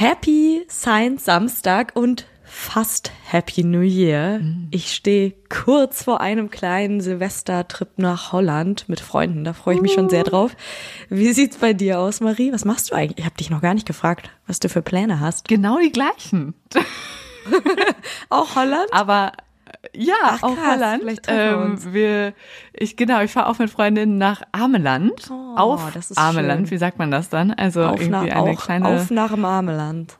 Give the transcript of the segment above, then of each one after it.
Happy Science Samstag und fast Happy New Year. Mhm. Ich stehe kurz vor einem kleinen Silvestertrip nach Holland mit Freunden. Da freue ich mich schon sehr Uh. drauf. Wie sieht's bei dir aus, Marie? Was machst du eigentlich? Ich habe dich noch gar nicht gefragt, was du für Pläne hast. Genau die gleichen. Auch Holland? Aber ja, Ach, auch krass, Holland. vielleicht treffen wir wir, ich genau, ich fahre auch mit Freundinnen nach Ameland. Oh, auf das ist Ameland, schön. wie sagt man das dann? Also auf, nach, irgendwie eine auch, kleine, auf nach dem Armeland.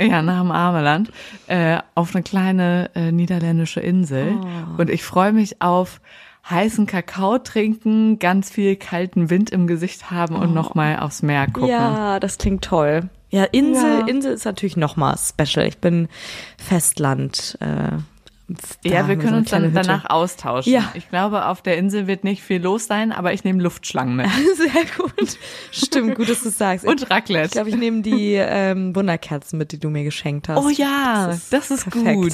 ja, nach dem Ameland, äh, auf eine kleine äh, niederländische Insel. Oh. Und ich freue mich auf heißen Kakao trinken, ganz viel kalten Wind im Gesicht haben und noch mal aufs Meer gucken. Oh. Ja, das klingt toll. Ja, Insel, Ja. Insel ist natürlich noch mal special. Ich bin Festland. Äh, Ja, wir können uns dann danach austauschen. Ja. Ich glaube, auf der Insel wird nicht viel los sein, aber ich nehme Luftschlangen mit. Sehr gut. Stimmt, gut, dass du sagst. Und Raclette. ich glaube, ich nehme die ähm, Wunderkerzen mit, die du mir geschenkt hast. Oh ja, das ist, perfekt. gut.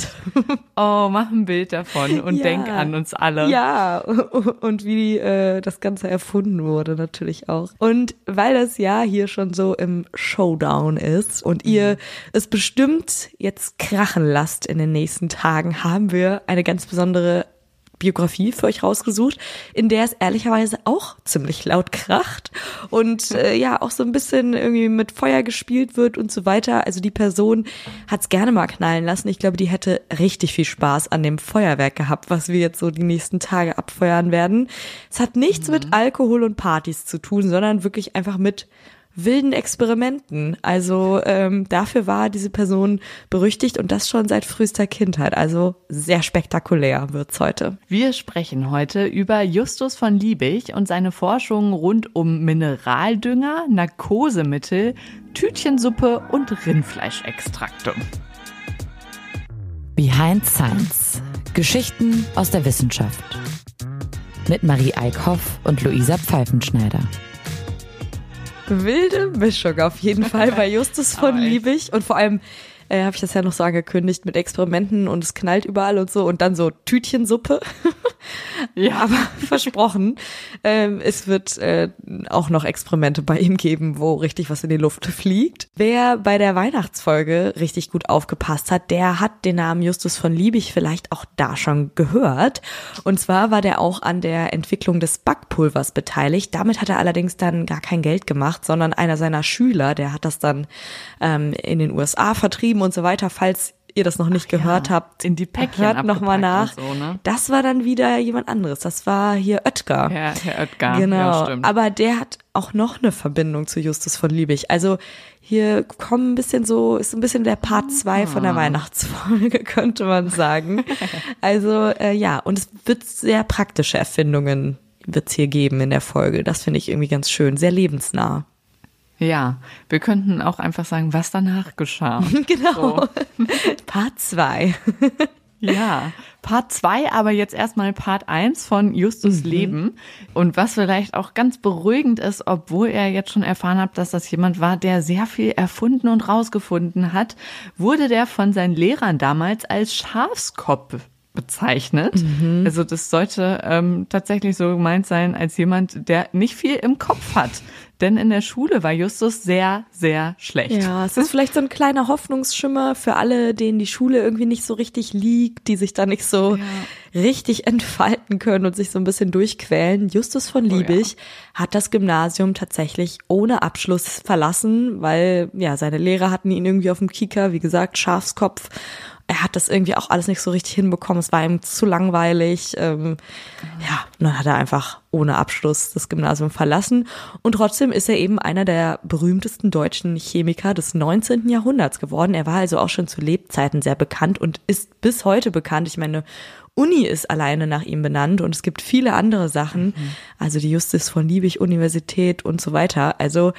Oh, mach ein Bild davon und Ja. denk an uns alle. Ja, und wie äh, das Ganze erfunden wurde natürlich auch. Und weil das Jahr hier schon so im Showdown ist und ihr es bestimmt jetzt krachen lasst in den nächsten Tagen, haben wir eine ganz besondere Biografie für euch rausgesucht, in der es ehrlicherweise auch ziemlich laut kracht und äh, ja auch so ein bisschen irgendwie mit Feuer gespielt wird und so weiter. Also die Person hat es gerne mal knallen lassen. Ich glaube, die hätte richtig viel Spaß an dem Feuerwerk gehabt, was wir jetzt so die nächsten Tage abfeuern werden. Es hat nichts mit Alkohol und Partys zu tun, sondern wirklich einfach mit wilden Experimenten. Also ähm, dafür war diese Person berüchtigt und das schon seit frühester Kindheit. Also sehr spektakulär wird's heute. Wir sprechen heute über Justus von Liebig und seine Forschungen rund um Mineraldünger, Narkosemittel, Tütchensuppe und Rindfleischextrakte. Behind Science. Geschichten aus der Wissenschaft. Mit Marie Eickhoff und Luisa Pfeifenschneider. Wilde Mischung auf jeden Fall bei Justus von. Liebig und vor allem äh, habe ich das ja noch so angekündigt mit Experimenten und es knallt überall und so und dann so Tütchensuppe. ja, aber versprochen, ähm, es wird äh, auch noch Experimente bei ihm geben, wo richtig was in die Luft fliegt. Wer bei der Weihnachtsfolge richtig gut aufgepasst hat, der hat den Namen Justus von Liebig vielleicht auch da schon gehört. Und zwar war der auch an der Entwicklung des Backpulvers beteiligt. Damit hat er allerdings dann gar kein Geld gemacht, sondern einer seiner Schüler, der hat das dann ähm, in den USA vertrieben und so weiter. Falls ihr das noch nicht gehört habt, in die Päckchen hört noch mal nach. so, ne? Das war dann wieder jemand anderes. Das war hier Oetker. Ja, Herr Oetker. Genau, Ja, stimmt. aber der hat auch noch eine Verbindung zu Justus von Liebig. Also hier kommen ein bisschen so, ist ein bisschen der Part 2 von Ah. der Weihnachtsfolge, könnte man sagen. Also äh, ja, und es wird sehr praktische Erfindungen wird's hier geben in der Folge. Das finde ich irgendwie ganz schön, sehr lebensnah. Ja, wir könnten auch einfach sagen, was danach geschah. Genau. So. Part 2. Ja, Part 2, aber jetzt erstmal Part 1 von Justus Leben. Und was vielleicht auch ganz beruhigend ist, obwohl er jetzt schon erfahren hat, dass das jemand war, der sehr viel erfunden und rausgefunden hat, wurde der von seinen Lehrern damals als Schafskopf bezeichnet. Also das sollte ähm, tatsächlich so gemeint sein als jemand, der nicht viel im Kopf hat. Denn in der Schule war Justus sehr, sehr schlecht. Ja, es ist vielleicht so ein kleiner Hoffnungsschimmer für alle, denen die Schule irgendwie nicht so richtig liegt, die sich da nicht so richtig entfalten können und sich so ein bisschen durchquälen. Justus von Liebig hat das Gymnasium tatsächlich ohne Abschluss verlassen, weil ja, seine Lehrer hatten ihn irgendwie auf dem Kieker, wie gesagt, Schafskopf. Er hat das irgendwie auch alles nicht so richtig hinbekommen. Es war ihm zu langweilig. Ähm, ja, und dann hat er einfach ohne Abschluss das Gymnasium verlassen. Und trotzdem ist er eben einer der berühmtesten deutschen Chemiker des 19. Jahrhunderts geworden. Er war also auch schon zu Lebzeiten sehr bekannt und ist bis heute bekannt. Ich meine, Uni ist alleine nach ihm benannt und es gibt viele andere Sachen. Also die Justus von Liebig Universität und so weiter. Also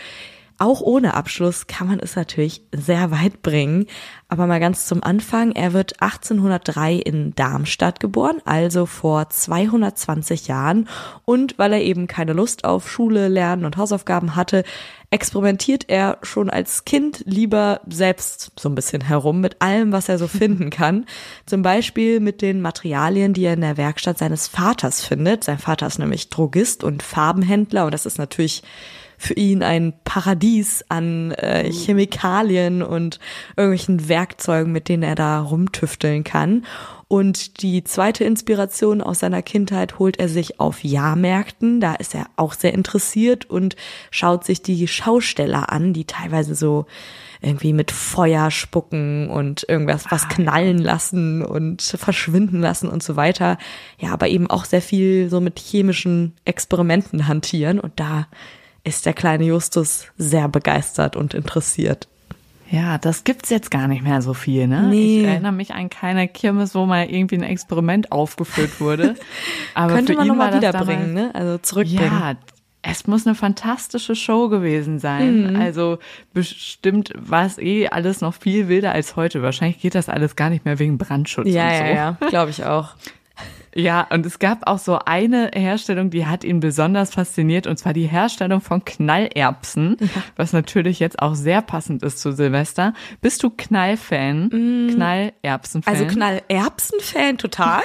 auch ohne Abschluss kann man es natürlich sehr weit bringen. Aber mal ganz zum Anfang. Er wird 1803 in Darmstadt geboren, also vor 220 Jahren. Und weil er eben keine Lust auf Schule, Lernen und Hausaufgaben hatte, experimentiert er schon als Kind lieber selbst so ein bisschen herum mit allem, was er so finden kann. Zum Beispiel mit den Materialien, die er in der Werkstatt seines Vaters findet. Sein Vater ist nämlich Drogist und Farbenhändler und das ist natürlich für ihn ein Paradies an äh, Chemikalien und irgendwelchen Werkzeugen, mit denen er da rumtüfteln kann. Und die zweite Inspiration aus seiner Kindheit holt er sich auf Jahrmärkten. Da ist er auch sehr interessiert und schaut sich die Schausteller an, die teilweise so irgendwie mit Feuer spucken und irgendwas was Ah, knallen lassen und verschwinden lassen und so weiter. Ja, aber eben auch sehr viel so mit chemischen Experimenten hantieren und da ist der kleine Justus sehr begeistert und interessiert. Ja, das gibt's jetzt gar nicht mehr so viel, ne? Nee. Ich erinnere mich an keine Kirmes, wo mal irgendwie ein Experiment aufgeführt wurde. Aber Könnte man nochmal wiederbringen, damals- ne? Also zurückbringen. Ja, es muss eine fantastische Show gewesen sein. Mhm. Also bestimmt war es eh alles noch viel wilder als heute. Wahrscheinlich geht das alles gar nicht mehr wegen Brandschutz ja, und so. ja, ja, glaube ich auch. Ja, und es gab auch so eine Herstellung, die hat ihn besonders fasziniert, und zwar die Herstellung von Knallerbsen, was natürlich jetzt auch sehr passend ist zu Silvester. Bist du Knallfan? Knallerbsen-Fan? Also Knallerbsen-Fan total.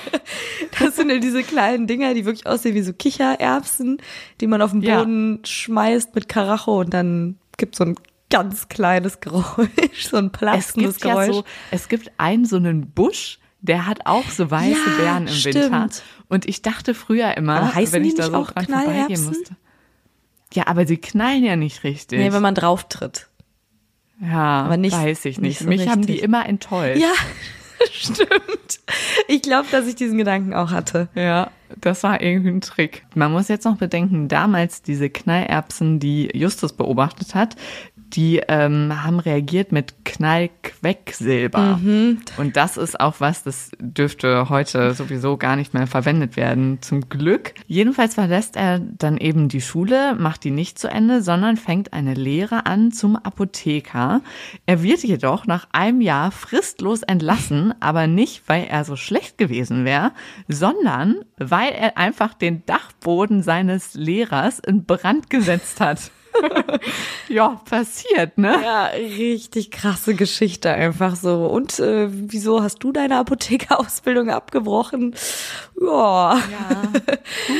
das sind ja diese kleinen Dinger, die wirklich aussehen wie so Kichererbsen, die man auf den Ja. Boden schmeißt mit Karacho und dann gibt so ein ganz kleines Geräusch, so ein es platzendes gibt ja Geräusch. so, es gibt einen so einen Busch, der hat auch so weiße Ja, Beeren im Winter. stimmt. Und ich dachte früher immer, wenn ich da so auch dran vorbeigehen musste. Ja, aber sie knallen ja nicht richtig. Nee, wenn man drauf tritt. ja, aber nicht- weiß ich nicht nicht. so Mich haben die richtig. immer enttäuscht. Ja, stimmt. Ich glaube, dass ich diesen Gedanken auch hatte. Ja, das war irgendwie ein Trick. Man muss jetzt noch bedenken, damals diese Knallerbsen, die Justus beobachtet hat, die ähm, haben reagiert mit Knallquecksilber. Und das ist auch was, das dürfte heute sowieso gar nicht mehr verwendet werden, zum Glück. Jedenfalls verlässt er dann eben die Schule, macht die nicht zu Ende, sondern fängt eine Lehre an zum Apotheker. Er wird jedoch nach einem Jahr fristlos entlassen, aber nicht, weil er so schlecht gewesen wäre, sondern weil er einfach den Dachboden seines Lehrers in Brand gesetzt hat. ja, passiert, ne? Ja, richtig krasse Geschichte einfach so. Und äh, wieso hast du deine Apothekerausbildung abgebrochen? Ja. Ja,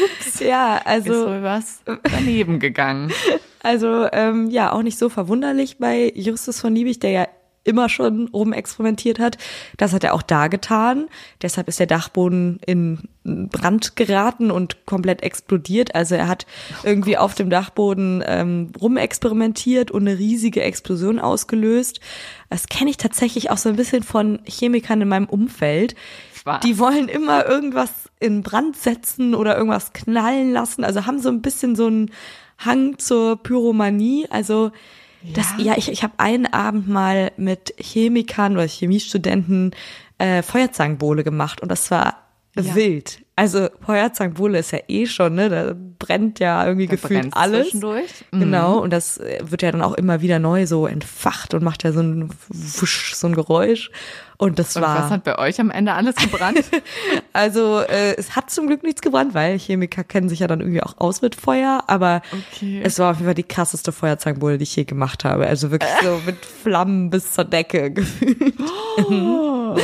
Ups. Ja, ist also wohl was daneben gegangen. Also ähm, ja, auch nicht so verwunderlich bei Justus von Liebig, der ja immer schon rumexperimentiert hat. Das hat er auch da getan. Deshalb ist der Dachboden in Brand geraten und komplett explodiert. Also er hat irgendwie auf dem Dachboden ähm, rumexperimentiert und eine riesige Explosion ausgelöst. Das kenne ich tatsächlich auch so ein bisschen von Chemikern in meinem Umfeld. Was? Die wollen immer irgendwas in Brand setzen oder irgendwas knallen lassen. Also haben so ein bisschen so einen Hang zur Pyromanie. Also das, ja, ich, ich habe einen Abend mal mit Chemikern oder Chemiestudenten äh, Feuerzangenbowle gemacht und das war Ja. wild. Also Feuerzangenbowle ist ja eh schon, ne? Da brennt ja irgendwie Da gefühlt alles. zwischendurch. Mhm. Genau, und das wird ja dann auch immer wieder neu so entfacht und macht ja so ein Wusch, so ein Geräusch. Und das Und war. was hat bei euch am Ende alles gebrannt? Also äh, es hat zum Glück nichts gebrannt, weil Chemiker kennen sich ja dann irgendwie auch aus mit Feuer, aber Okay. es war auf jeden Fall die krasseste Feuerzangenbowle, die ich je gemacht habe. Also wirklich so mit Flammen bis zur Decke gefühlt.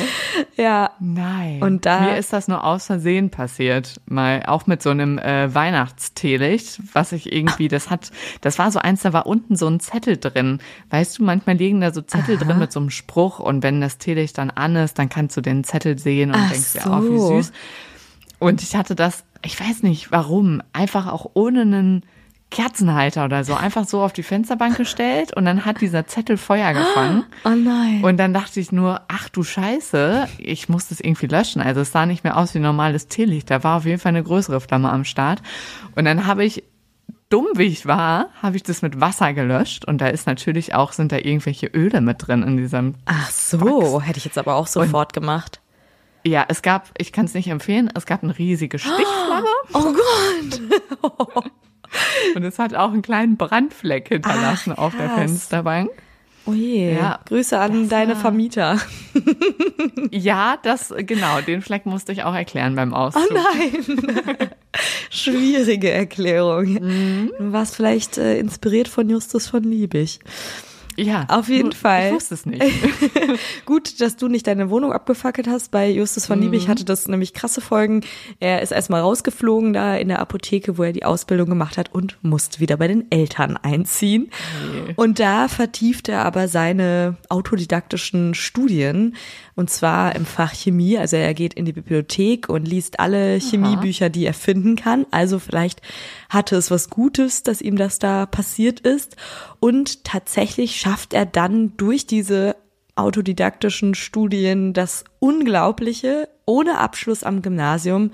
ja. Nein. Und da- Mir ist das nur aus Versehen passiert. Mal auch mit so einem äh, Weihnachtsteelicht, was ich irgendwie, das hat, das war so eins, da war unten so ein Zettel drin. Weißt du, manchmal liegen da so Zettel drin mit so einem Spruch und wenn das Teelicht dann an ist, dann kannst du den Zettel sehen und Ach denkst dir, so. oh, wie süß. Und ich hatte das, ich weiß nicht warum, einfach auch ohne einen Kerzenhalter oder so, einfach so auf die Fensterbank gestellt und dann hat dieser Zettel Feuer gefangen. Oh nein. Und dann dachte ich nur, ach du Scheiße, ich muss das irgendwie löschen. Also es sah nicht mehr aus wie normales Teelicht. Da war auf jeden Fall eine größere Flamme am Start. Und dann habe ich, dumm wie ich war, habe ich das mit Wasser gelöscht. Und da ist natürlich auch, sind da irgendwelche Öle mit drin in diesem. Ach so, hätte ich jetzt aber auch sofort gemacht. Ja, es gab, ich kann es nicht empfehlen, es gab eine riesige Stichflamme Oh Gott. und es hat auch einen kleinen Brandfleck hinterlassen Ach, auf der. Fensterbank. Oh je. Ja, Grüße an deine Vermieter. Ja, das, genau, den Fleck musste ich auch erklären beim Auszug. Oh nein. Schwierige Erklärung. Du warst vielleicht äh, inspiriert von Justus von Liebig. Ja, auf jeden ich Fall. Ich wusste es nicht. Gut, dass du nicht deine Wohnung abgefackelt hast. Bei Justus von Liebig hatte das nämlich krasse Folgen. Er ist erstmal rausgeflogen da in der Apotheke, wo er die Ausbildung gemacht hat und musste wieder bei den Eltern einziehen. Nee. Und da vertieft er aber seine autodidaktischen Studien und zwar im Fach Chemie. Also er geht in die Bibliothek und liest alle Chemiebücher, die er finden kann. Also vielleicht hatte es was Gutes, dass ihm das da passiert ist. Und tatsächlich schafft er dann durch diese autodidaktischen Studien das Unglaubliche, ohne Abschluss am Gymnasium,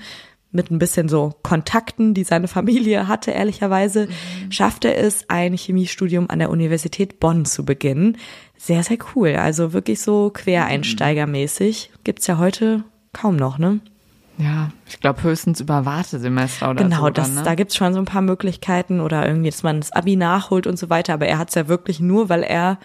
mit ein bisschen so Kontakten, die seine Familie hatte, ehrlicherweise, mhm. schafft er es, ein Chemiestudium an der Universität Bonn zu beginnen. Sehr, sehr cool. Also wirklich so quereinsteigermäßig. Gibt's ja heute kaum noch, ne? Ja, ich glaube höchstens über Wartesemester oder genau, so. Genau, ne? da gibt's schon so ein paar Möglichkeiten oder irgendwie, dass man das Abi nachholt und so weiter. Aber er hat's ja wirklich nur, weil er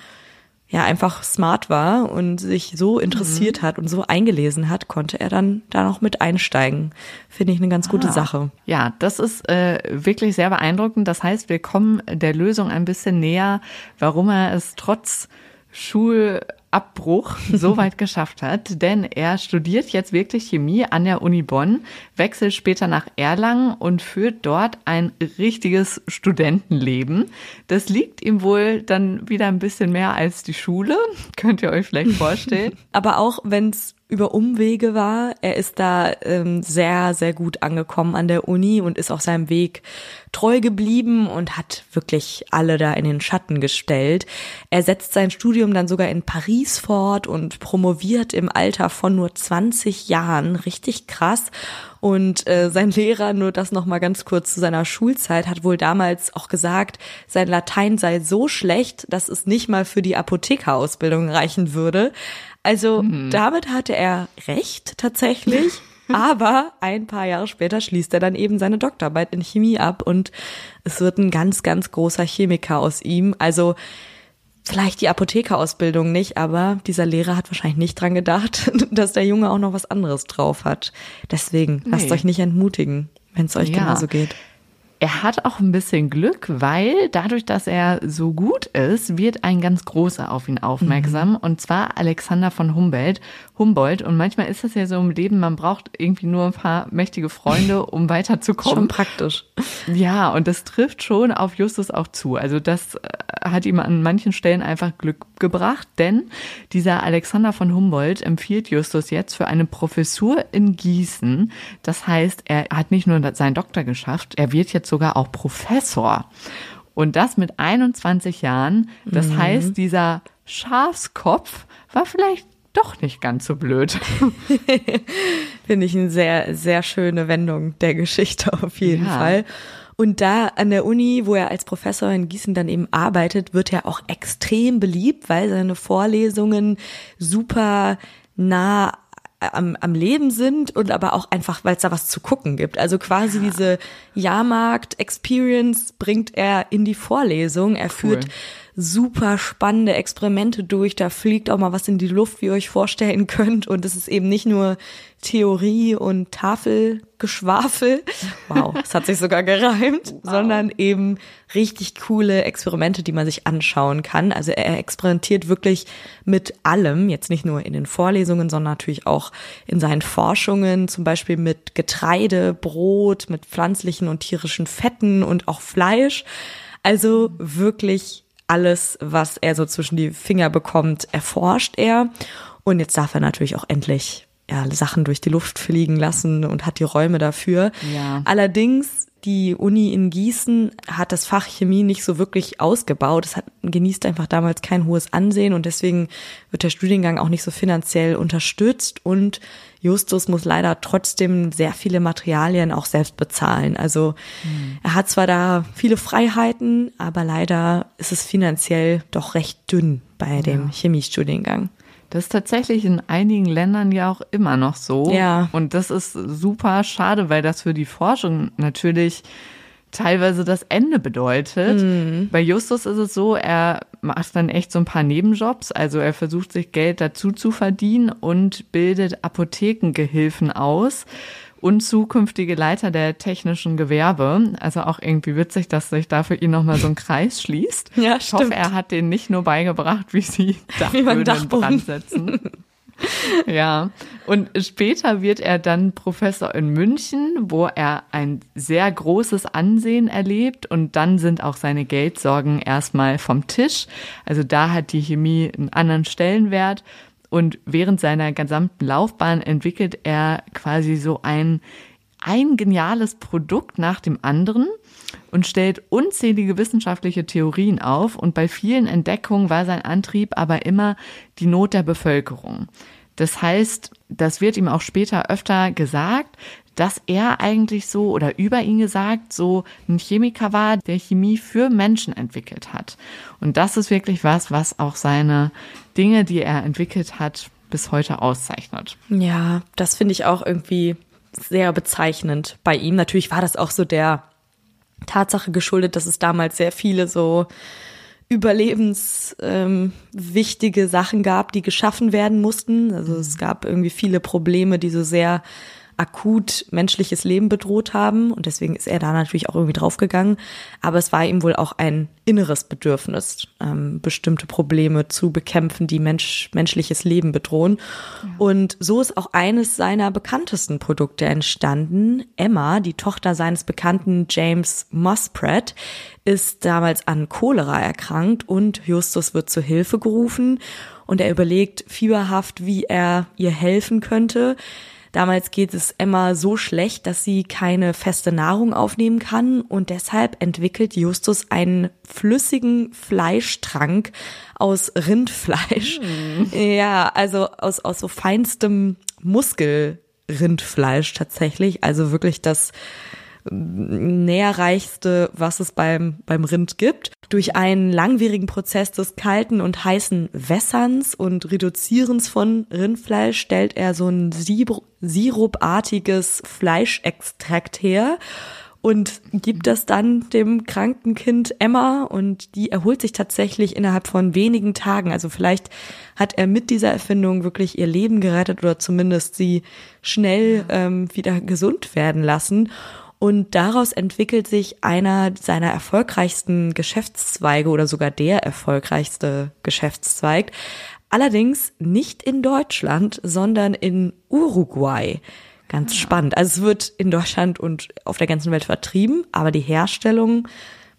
ja einfach smart war und sich so interessiert mhm. hat und so eingelesen hat, konnte er dann da noch mit einsteigen. Finde ich eine ganz gute ah. Sache. Ja, das ist äh, wirklich sehr beeindruckend. Das heißt, wir kommen der Lösung ein bisschen näher, warum er es trotz Schul Abbruch so weit geschafft hat, denn er studiert jetzt wirklich Chemie an der Uni Bonn, wechselt später nach Erlangen und führt dort ein richtiges Studentenleben. Das liegt ihm wohl dann wieder ein bisschen mehr als die Schule, könnt ihr euch vielleicht vorstellen. Aber auch wenn es über Umwege war. Er ist da ähm, sehr, sehr gut angekommen an der Uni und ist auch seinem Weg treu geblieben und hat wirklich alle da in den Schatten gestellt. Er setzt sein Studium dann sogar in Paris fort und promoviert im Alter von nur 20 Jahren. Richtig krass. Und äh, sein Lehrer, nur das noch mal ganz kurz zu seiner Schulzeit, hat wohl damals auch gesagt, sein Latein sei so schlecht, dass es nicht mal für die Apothekerausbildung reichen würde. Also mhm. damit hatte er recht tatsächlich. Aber ein paar Jahre später schließt er dann eben seine Doktorarbeit in Chemie ab und es wird ein ganz, ganz großer Chemiker aus ihm. Also vielleicht die Apothekerausbildung nicht, aber dieser Lehrer hat wahrscheinlich nicht dran gedacht, dass der Junge auch noch was anderes drauf hat. Deswegen nee. lasst euch nicht entmutigen, wenn es euch ja. genauso geht. Er hat auch ein bisschen Glück, weil dadurch, dass er so gut ist, wird ein ganz großer auf ihn aufmerksam. Mhm. Und zwar Alexander von Humboldt. Humboldt. Und manchmal ist das ja so im Leben, man braucht irgendwie nur ein paar mächtige Freunde, um weiterzukommen. Schon praktisch. Ja, und das trifft schon auf Justus auch zu. Also das äh, hat ihm an manchen Stellen einfach Glück gebracht, denn dieser Alexander von Humboldt empfiehlt Justus jetzt für eine Professur in Gießen. Das heißt, er hat nicht nur seinen Doktor geschafft, er wird jetzt sogar auch Professor. Und das mit 21 Jahren. Das mhm. heißt, dieser Schafskopf war vielleicht doch nicht ganz so blöd. Finde ich eine sehr, sehr schöne Wendung der Geschichte auf jeden ja. Fall. Und da an der Uni, wo er als Professor in Gießen dann eben arbeitet, wird er auch extrem beliebt, weil seine Vorlesungen super nah am, am Leben sind und aber auch einfach, weil es da was zu gucken gibt. Also quasi diese Jahrmarkt-Experience bringt er in die Vorlesung. Er cool. führt super spannende Experimente durch. Da fliegt auch mal was in die Luft, wie ihr euch vorstellen könnt. Und es ist eben nicht nur Theorie und Tafelgeschwafel. Wow, das hat sich sogar gereimt, wow. sondern eben richtig coole Experimente, die man sich anschauen kann. Also er experimentiert wirklich mit allem, jetzt nicht nur in den Vorlesungen, sondern natürlich auch in seinen Forschungen, zum Beispiel mit Getreide, Brot, mit pflanzlichen und tierischen Fetten und auch Fleisch. Also wirklich alles, was er so zwischen die Finger bekommt, erforscht er. Und jetzt darf er natürlich auch endlich ja, Sachen durch die Luft fliegen lassen und hat die Räume dafür. Ja. Allerdings die Uni in Gießen hat das Fach Chemie nicht so wirklich ausgebaut. Es hat, genießt einfach damals kein hohes Ansehen und deswegen wird der Studiengang auch nicht so finanziell unterstützt und Justus muss leider trotzdem sehr viele Materialien auch selbst bezahlen. Also mhm. er hat zwar da viele Freiheiten, aber leider ist es finanziell doch recht dünn bei dem ja. Chemiestudiengang. Das ist tatsächlich in einigen Ländern ja auch immer noch so. Ja. Und das ist super schade, weil das für die Forschung natürlich teilweise das Ende bedeutet. Mhm. Bei Justus ist es so, er macht dann echt so ein paar Nebenjobs. Also er versucht sich Geld dazu zu verdienen und bildet Apothekengehilfen aus. Und zukünftige Leiter der technischen Gewerbe. Also auch irgendwie witzig, dass sich da für ihn nochmal so ein Kreis schließt. Ja, ich hoffe, er hat denen nicht nur beigebracht, wie sie Dachböden in Brand setzen. ja, und später wird er dann Professor in München, wo er ein sehr großes Ansehen erlebt und dann sind auch seine Geldsorgen erstmal vom Tisch. Also da hat die Chemie einen anderen Stellenwert und während seiner gesamten Laufbahn entwickelt er quasi so ein, ein geniales Produkt nach dem anderen und stellt unzählige wissenschaftliche Theorien auf und bei vielen Entdeckungen war sein Antrieb aber immer die Not der Bevölkerung. Das heißt, das wird ihm auch später öfter gesagt, dass er eigentlich so oder über ihn gesagt so ein Chemiker war, der Chemie für Menschen entwickelt hat. Und das ist wirklich was, was auch seine Dinge, die er entwickelt hat, bis heute auszeichnet. Ja, das finde ich auch irgendwie sehr bezeichnend bei ihm. Natürlich war das auch so der Tatsache geschuldet, dass es damals sehr viele so überlebenswichtige ähm, Sachen gab, die geschaffen werden mussten. Also es gab irgendwie viele Probleme, die so sehr akut menschliches Leben bedroht haben. Und deswegen ist er da natürlich auch irgendwie draufgegangen. Aber es war ihm wohl auch ein inneres Bedürfnis, ähm, bestimmte Probleme zu bekämpfen, die Mensch, menschliches Leben bedrohen. Ja. Und so ist auch eines seiner bekanntesten Produkte entstanden. Emma, die Tochter seines bekannten James Muspratt, ist damals an Cholera erkrankt und Justus wird zur Hilfe gerufen und er überlegt fieberhaft, wie er ihr helfen könnte. Damals geht es Emma so schlecht, dass sie keine feste Nahrung aufnehmen kann und deshalb entwickelt Justus einen flüssigen Fleischtrank aus Rindfleisch. Mm. Ja, also aus, aus so feinstem Muskelrindfleisch tatsächlich. Also wirklich das näherreichste, was es beim, beim Rind gibt. Durch einen langwierigen Prozess des kalten und heißen Wässerns und Reduzierens von Rindfleisch stellt er so ein sirupartiges Fleischextrakt her und gibt das dann dem kranken Kind Emma und die erholt sich tatsächlich innerhalb von wenigen Tagen. Also vielleicht hat er mit dieser Erfindung wirklich ihr Leben gerettet oder zumindest sie schnell ähm, wieder gesund werden lassen. Und daraus entwickelt sich einer seiner erfolgreichsten Geschäftszweige oder sogar der erfolgreichste Geschäftszweig. Allerdings nicht in Deutschland, sondern in Uruguay. Ganz spannend. Also es wird in Deutschland und auf der ganzen Welt vertrieben, aber die Herstellung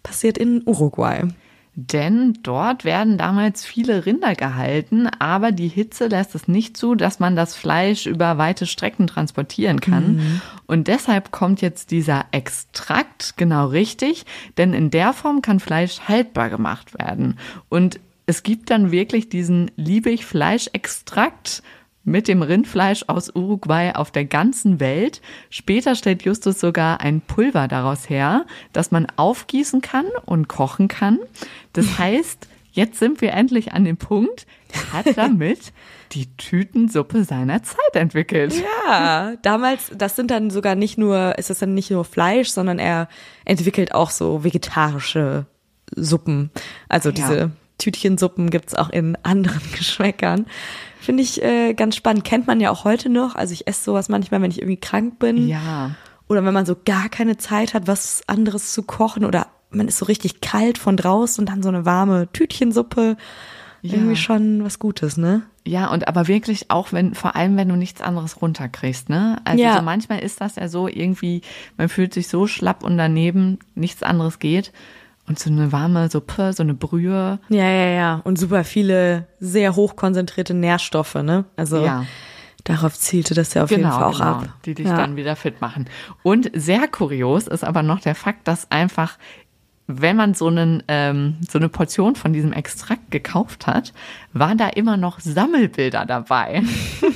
passiert in Uruguay. Denn dort werden damals viele Rinder gehalten, aber die Hitze lässt es nicht zu, dass man das Fleisch über weite Strecken transportieren kann. Mhm. Und deshalb kommt jetzt dieser Extrakt genau richtig, denn in der Form kann Fleisch haltbar gemacht werden. Und es gibt dann wirklich diesen Liebig-Fleischextrakt mit dem Rindfleisch aus Uruguay auf der ganzen Welt. Später stellt Justus sogar ein Pulver daraus her, das man aufgießen kann und kochen kann. Das heißt, jetzt sind wir endlich an dem Punkt, er hat damit die Tütensuppe seiner Zeit entwickelt. Ja, damals, das sind dann sogar nicht nur, ist das dann nicht nur Fleisch, sondern er entwickelt auch so vegetarische Suppen. Also ja. Tütchensuppen gibt's auch in anderen Geschmäckern. Finde ich äh, ganz spannend. Kennt man ja auch heute noch. Also ich esse sowas manchmal, wenn ich irgendwie krank bin. Ja. Oder wenn man so gar keine Zeit hat, was anderes zu kochen. Oder man ist so richtig kalt von draußen und dann so eine warme Tütchensuppe. Ja. Irgendwie schon was Gutes, ne? Ja, und aber wirklich auch, wenn, vor allem wenn du nichts anderes runterkriegst, ne? Also ja. so manchmal ist das ja so irgendwie, man fühlt sich so schlapp und daneben, nichts anderes geht. Und so eine warme Suppe, so eine Brühe. Ja, ja, ja. Und super viele sehr hochkonzentrierte Nährstoffe, ne? Also ja. darauf zielte das ja auf genau, jeden Fall auch genau, ab. Die dich ja. dann wieder fit machen. Und sehr kurios ist aber noch der Fakt, dass einfach wenn man so, einen, ähm, so eine Portion von diesem Extrakt gekauft hat, waren da immer noch Sammelbilder dabei.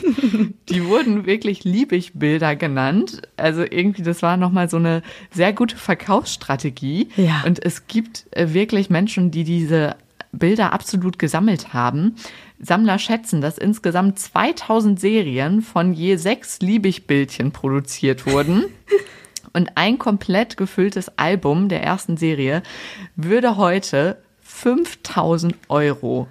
die wurden wirklich Liebig-Bilder genannt. Also irgendwie, das war nochmal so eine sehr gute Verkaufsstrategie. Ja. Und es gibt äh, wirklich Menschen, die diese Bilder absolut gesammelt haben. Sammler schätzen, dass insgesamt 2000 Serien von je sechs Liebig-Bildchen produziert wurden. Und ein komplett gefülltes Album der ersten Serie würde heute 5000 Euro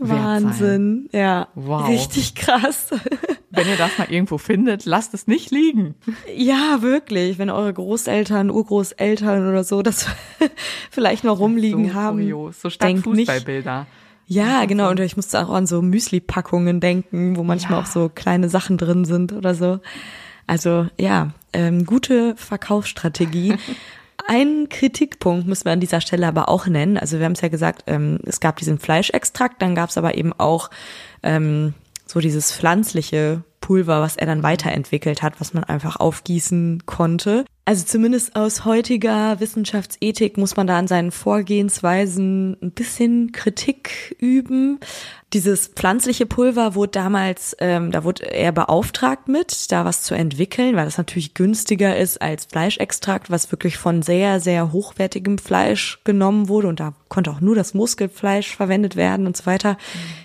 Wahnsinn, ja. Wow. Richtig krass. Wenn ihr das mal irgendwo findet, lasst es nicht liegen. Ja, wirklich. Wenn eure Großeltern, Urgroßeltern oder so das vielleicht noch rumliegen so haben. Kurios. So denkt nicht- Fußballbilder. Ja, genau. Und ich musste auch an so Müsli-Packungen denken, wo manchmal Ja. auch so kleine Sachen drin sind oder so. Also ja, ähm, gute Verkaufsstrategie. Ein Kritikpunkt müssen wir an dieser Stelle aber auch nennen. Also wir haben es ja gesagt, ähm, es gab diesen Fleischextrakt, dann gab es aber eben auch ähm, so dieses pflanzliche Pulver, was er dann weiterentwickelt hat, was man einfach aufgießen konnte. Also zumindest aus heutiger Wissenschaftsethik muss man da an seinen Vorgehensweisen ein bisschen Kritik üben. Dieses pflanzliche Pulver wurde damals, ähm, da wurde er beauftragt mit, da was zu entwickeln, weil das natürlich günstiger ist als Fleischextrakt, was wirklich von sehr, sehr hochwertigem Fleisch genommen wurde und da konnte auch nur das Muskelfleisch verwendet werden und so weiter.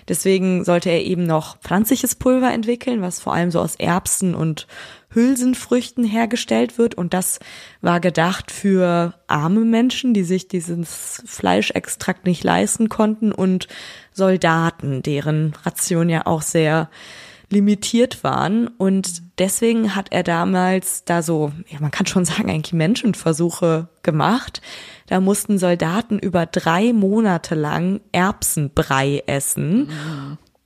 Deswegen sollte er eben noch pflanzliches Pulver entwickeln, was vor allem so aus Erbsen und Hülsenfrüchten hergestellt wird und das war gedacht für arme Menschen, die sich dieses Fleischextrakt nicht leisten konnten und Soldaten, deren Ration ja auch sehr limitiert waren und deswegen hat er damals da so, ja man kann schon sagen, eigentlich Menschenversuche gemacht. Da mussten Soldaten über drei Monate lang Erbsenbrei essen.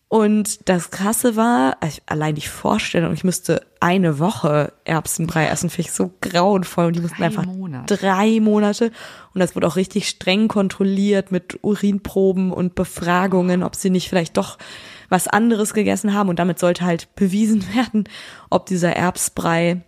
Und das Krasse war, also allein die Vorstellung, ich müsste eine Woche Erbsenbrei essen, finde ich so grauenvoll. Und die mussten Drei einfach Monate. drei Monate. Und das wurde auch richtig streng kontrolliert mit Urinproben und Befragungen, ob sie nicht vielleicht doch was anderes gegessen haben. Und damit sollte halt bewiesen werden, ob dieser Erbsbrei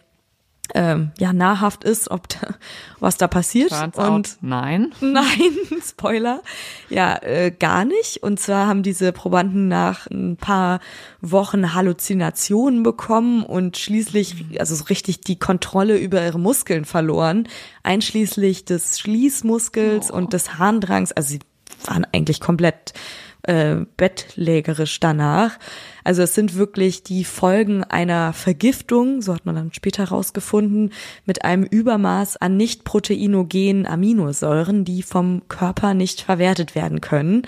ähm, ja nahrhaft ist, ob da, was da passiert. Turns und nein. Nein, Spoiler. Ja, äh, gar nicht. Und zwar haben diese Probanden nach ein paar Wochen Halluzinationen bekommen und schließlich, also so richtig die Kontrolle über ihre Muskeln verloren, einschließlich des Schließmuskels und des Harndrangs. Also sie waren eigentlich komplett äh, bettlägerisch danach. Also es sind wirklich die Folgen einer Vergiftung, so hat man dann später herausgefunden, mit einem Übermaß an nicht proteinogenen Aminosäuren, die vom Körper nicht verwertet werden können.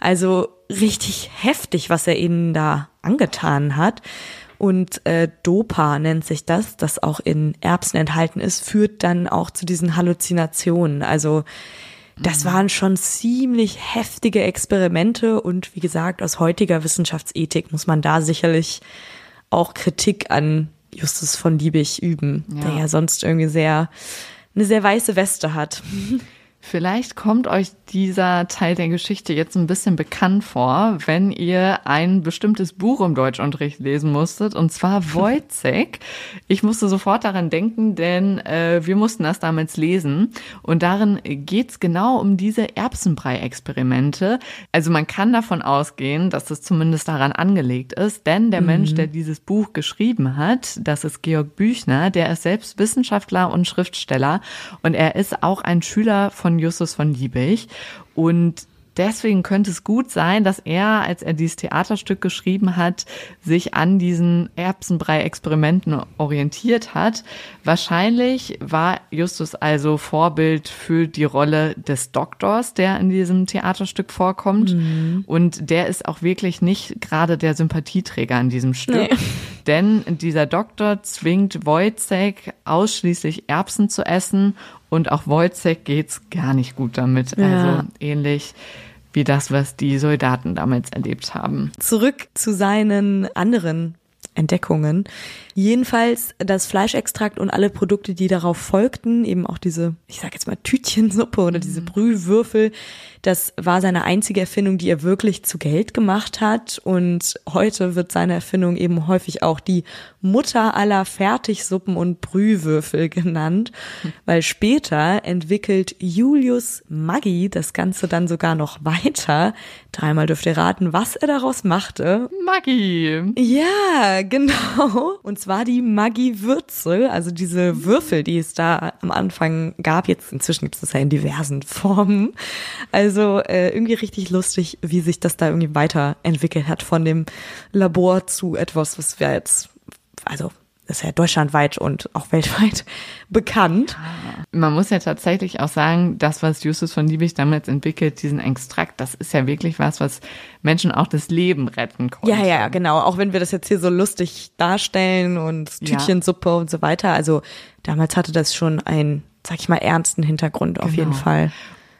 Also richtig heftig, was er ihnen da angetan hat. Und äh, Dopa nennt sich das, das auch in Erbsen enthalten ist, führt dann auch zu diesen Halluzinationen. Also das waren schon ziemlich heftige Experimente und wie gesagt, aus heutiger Wissenschaftsethik muss man da sicherlich auch Kritik an Justus von Liebig üben, Ja. der ja sonst irgendwie sehr eine sehr weiße Weste hat. Vielleicht kommt euch dieser Teil der Geschichte jetzt ein bisschen bekannt vor, wenn ihr ein bestimmtes Buch im Deutschunterricht lesen musstet, und zwar Wojcek. Ich musste sofort daran denken, denn äh, wir mussten das damals lesen. Und darin geht's genau um diese Erbsenbrei-Experimente. Also man kann davon ausgehen, dass es zumindest daran angelegt ist, denn der Mensch, der dieses Buch geschrieben hat, das ist Georg Büchner, der ist selbst Wissenschaftler und Schriftsteller und er ist auch ein Schüler von Justus von Liebig und Deswegen könnte es gut sein, dass er, als er dieses Theaterstück geschrieben hat, sich an diesen Erbsenbrei-Experimenten orientiert hat. Wahrscheinlich war Justus also Vorbild für die Rolle des Doktors, der in diesem Theaterstück vorkommt. Und der ist auch wirklich nicht gerade der Sympathieträger in diesem Stück. Nee. Denn dieser Doktor zwingt Wojcek ausschließlich Erbsen zu essen und auch Wojcek geht's gar nicht gut damit. Ja. Also ähnlich wie das, was die Soldaten damals erlebt haben. Zurück zu seinen anderen Entdeckungen. Jedenfalls das Fleischextrakt und alle Produkte, die darauf folgten, eben auch diese, ich sag jetzt mal Tütchensuppe oder diese Brühwürfel, das war seine einzige Erfindung, die er wirklich zu Geld gemacht hat. Und heute wird seine Erfindung eben häufig auch die Mutter aller Fertigsuppen und Brühwürfel genannt, weil später entwickelt Julius Maggi das Ganze dann sogar noch weiter. Dreimal dürft ihr raten, was er daraus machte. Maggie! Ja, genau. Und zwar die Maggi-Würzel, also diese Würfel, die es da am Anfang gab. Jetzt inzwischen gibt es das ja in diversen Formen. Also äh, irgendwie richtig lustig, wie sich das da irgendwie weiterentwickelt hat von dem Labor zu etwas, was wir jetzt, also ist ja deutschlandweit und auch weltweit bekannt. Man muss ja tatsächlich auch sagen, das, was Justus von Liebig damals entwickelt, diesen Extrakt, das ist ja wirklich was, was Menschen auch das Leben retten konnte. Ja, ja, genau. Auch wenn wir das jetzt hier so lustig darstellen und Tütchensuppe ja. und so weiter. Also damals hatte das schon einen, sag ich mal, ernsten Hintergrund auf genau. jeden Fall.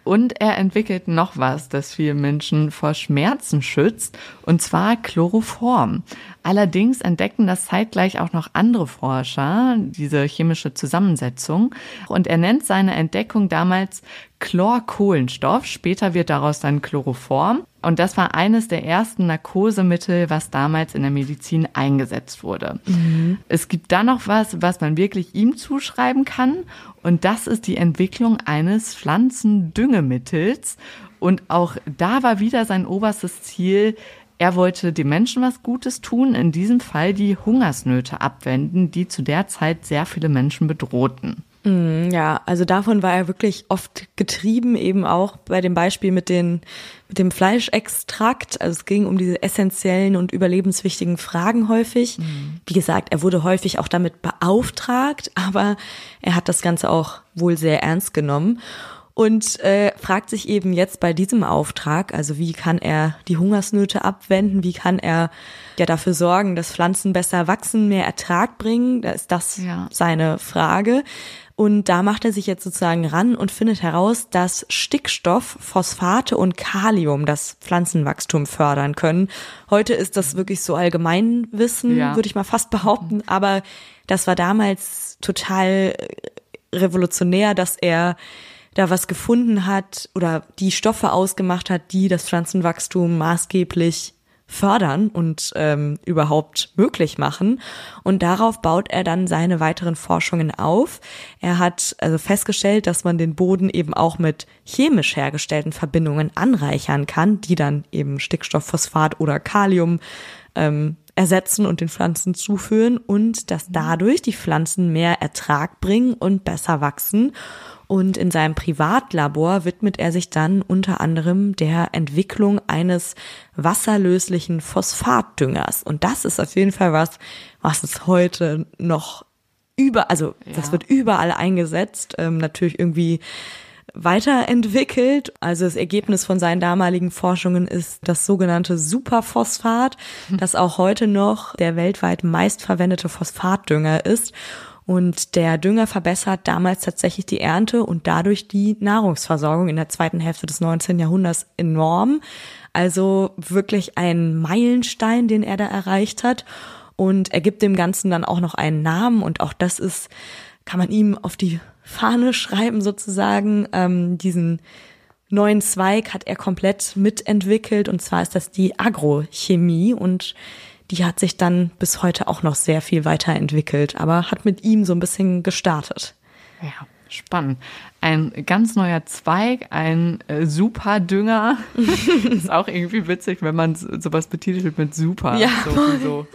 Und er entwickelt noch was, das viele Menschen vor Schmerzen schützt, und zwar Chloroform. Allerdings entdecken das zeitgleich auch noch andere Forscher, diese chemische Zusammensetzung. Und er nennt seine Entdeckung damals Chlorkohlenstoff. Später wird daraus dann Chloroform. Und das war eines der ersten Narkosemittel, was damals in der Medizin eingesetzt wurde. Mhm. Es gibt da noch was, was man wirklich ihm zuschreiben kann. Und das ist die Entwicklung eines Pflanzendüngemittels. Und auch da war wieder sein oberstes Ziel, er wollte den Menschen was Gutes tun, in diesem Fall die Hungersnöte abwenden, die zu der Zeit sehr viele Menschen bedrohten. Mm, ja, also davon war er wirklich oft getrieben, eben auch bei dem Beispiel mit, den, mit dem Fleischextrakt. Also es ging um diese essentiellen und überlebenswichtigen Fragen häufig. Mhm. Wie gesagt, er wurde häufig auch damit beauftragt, aber er hat das Ganze auch wohl sehr ernst genommen und äh, fragt sich eben jetzt bei diesem Auftrag, also wie kann er die Hungersnöte abwenden, wie kann er ja dafür sorgen, dass Pflanzen besser wachsen, mehr Ertrag bringen, da ist das ja. seine Frage. Und da macht er sich jetzt sozusagen ran und findet heraus, dass Stickstoff, Phosphate und Kalium das Pflanzenwachstum fördern können. Heute ist das wirklich so Allgemeinwissen, ja. würde ich mal fast behaupten, aber das war damals total revolutionär, dass er da was gefunden hat oder die Stoffe ausgemacht hat, die das Pflanzenwachstum maßgeblich fördern und ähm, überhaupt möglich machen. Und darauf baut er dann seine weiteren Forschungen auf. Er hat also festgestellt, dass man den Boden eben auch mit chemisch hergestellten Verbindungen anreichern kann, die dann eben Stickstoff, Phosphat oder Kalium ähm, ersetzen und den Pflanzen zuführen und dass dadurch die Pflanzen mehr Ertrag bringen und besser wachsen. Und in seinem Privatlabor widmet er sich dann unter anderem der Entwicklung eines wasserlöslichen Phosphatdüngers. Und das ist auf jeden Fall was, was es heute noch über, also ja. das wird überall eingesetzt, ähm, natürlich irgendwie weiterentwickelt. Also das Ergebnis von seinen damaligen Forschungen ist das sogenannte Superphosphat, das auch heute noch der weltweit meistverwendete Phosphatdünger ist. Und der Dünger verbessert damals tatsächlich die Ernte und dadurch die Nahrungsversorgung in der zweiten Hälfte des 19. Jahrhunderts enorm. Also wirklich ein Meilenstein, den er da erreicht hat. Und er gibt dem Ganzen dann auch noch einen Namen und auch das ist, kann man ihm auf die Fahne schreiben sozusagen. Ähm, diesen neuen Zweig hat er komplett mitentwickelt und zwar ist das die Agrochemie und die hat sich dann bis heute auch noch sehr viel weiterentwickelt, aber hat mit ihm so ein bisschen gestartet. Ja, spannend. Ein ganz neuer Zweig, ein äh, Superdünger. ist auch irgendwie witzig, wenn man sowas betitelt mit Super. Ja, so, so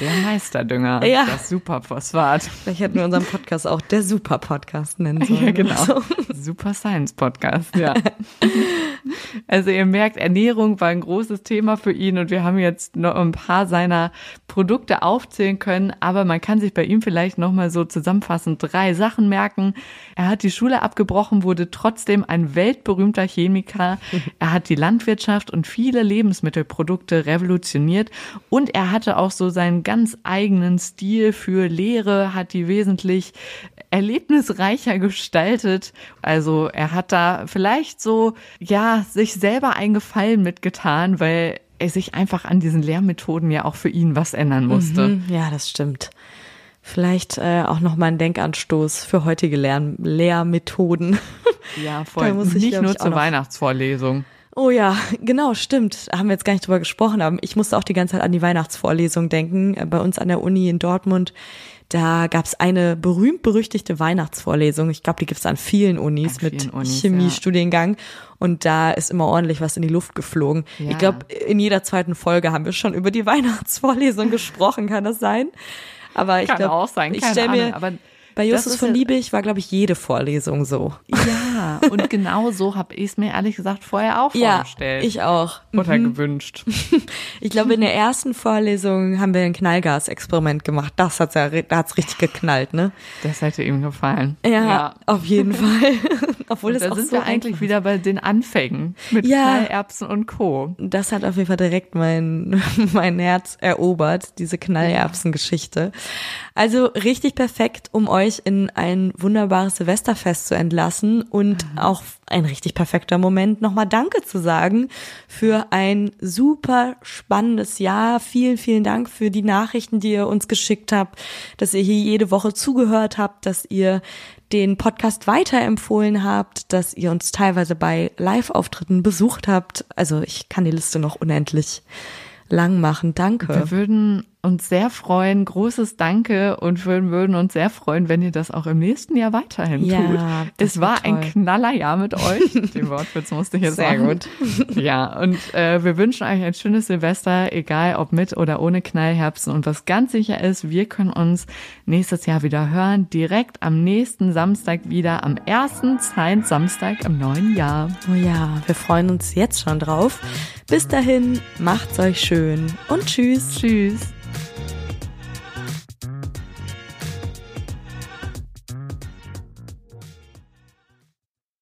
der Meisterdünger, ja. das Superphosphat. Vielleicht hätten wir unseren Podcast auch der Super-Podcast nennen sollen. Ja, genau. So. Super Science Podcast, ja. Also ihr merkt, Ernährung war ein großes Thema für ihn und wir haben jetzt noch ein paar seiner Produkte aufzählen können, aber man kann sich bei ihm vielleicht nochmal so zusammenfassend drei Sachen merken. Er hat die Schule abgebrochen, wurde trotzdem ein weltberühmter Chemiker. Er hat die Landwirtschaft und viele Lebensmittelprodukte revolutioniert und er hatte auch so seinen ganz eigenen Stil für Lehre, hat die wesentlich erlebnisreicher gestaltet. Also er hat da vielleicht so, ja, sich selber einen Gefallen mitgetan, weil er sich einfach an diesen Lehrmethoden ja auch für ihn was ändern musste. Mhm, ja, das stimmt. Vielleicht äh, auch noch mal ein Denkanstoß für heutige Lehr Lehrmethoden. Ja, voll. Nicht nur zur Weihnachtsvorlesung. Oh ja, genau, stimmt. Haben wir jetzt gar nicht drüber gesprochen, aber ich musste auch die ganze Zeit an die Weihnachtsvorlesung denken. Äh, bei uns an der Uni in Dortmund da gab es eine berühmt-berüchtigte Weihnachtsvorlesung. Ich glaube, die gibt es an vielen Unis an mit Chemiestudiengang. Ja. Und da ist immer ordentlich was in die Luft geflogen. Ja. Ich glaube, in jeder zweiten Folge haben wir schon über die Weihnachtsvorlesung gesprochen, kann das sein? Aber ich glaube, auch sein, ich stelle mir, aber Bei Justus von Liebig war, glaube ich, jede Vorlesung so. Ja, und genau so habe ich es mir ehrlich gesagt vorher auch ja, vorgestellt. ich auch. Oder Mhm. gewünscht. Ich glaube, in der ersten Vorlesung haben wir ein Knallgas-Experiment gemacht. Das hat's ja, da hat's richtig geknallt, ne? Das hätte ihm gefallen. Ja, auf jeden Fall. Obwohl Und es da auch sind so wir eigentlich einfach wieder bei den Anfängen mit Ja. Knallerbsen und Co. das hat auf jeden Fall direkt mein, mein Herz erobert, diese Knallerbsen-Geschichte. Also richtig perfekt, um euch in ein wunderbares Silvesterfest zu entlassen und auch ein richtig perfekter Moment, nochmal Danke zu sagen für ein super spannendes Jahr. Vielen, vielen Dank für die Nachrichten, die ihr uns geschickt habt, dass ihr hier jede Woche zugehört habt, dass ihr den Podcast weiterempfohlen habt, dass ihr uns teilweise bei Live-Auftritten besucht habt. Also ich kann die Liste noch unendlich lang machen. Danke. Wir würden uns sehr freuen, großes Danke und wir würden uns sehr freuen, wenn ihr das auch im nächsten Jahr weiterhin Ja, tut. Es war wird ein toll. Knallerjahr mit euch. Den Wortwitz musste ich jetzt Sehr machen. gut. Ja, und äh, wir wünschen euch ein schönes Silvester, egal ob mit oder ohne Knallherbsten. Und was ganz sicher ist, wir können uns nächstes Jahr wieder hören, direkt am nächsten Samstag wieder, am ersten Zeit-Samstag im neuen Jahr. Oh ja, wir freuen uns jetzt schon drauf. Bis dahin, macht's euch schön und tschüss. Tschüss.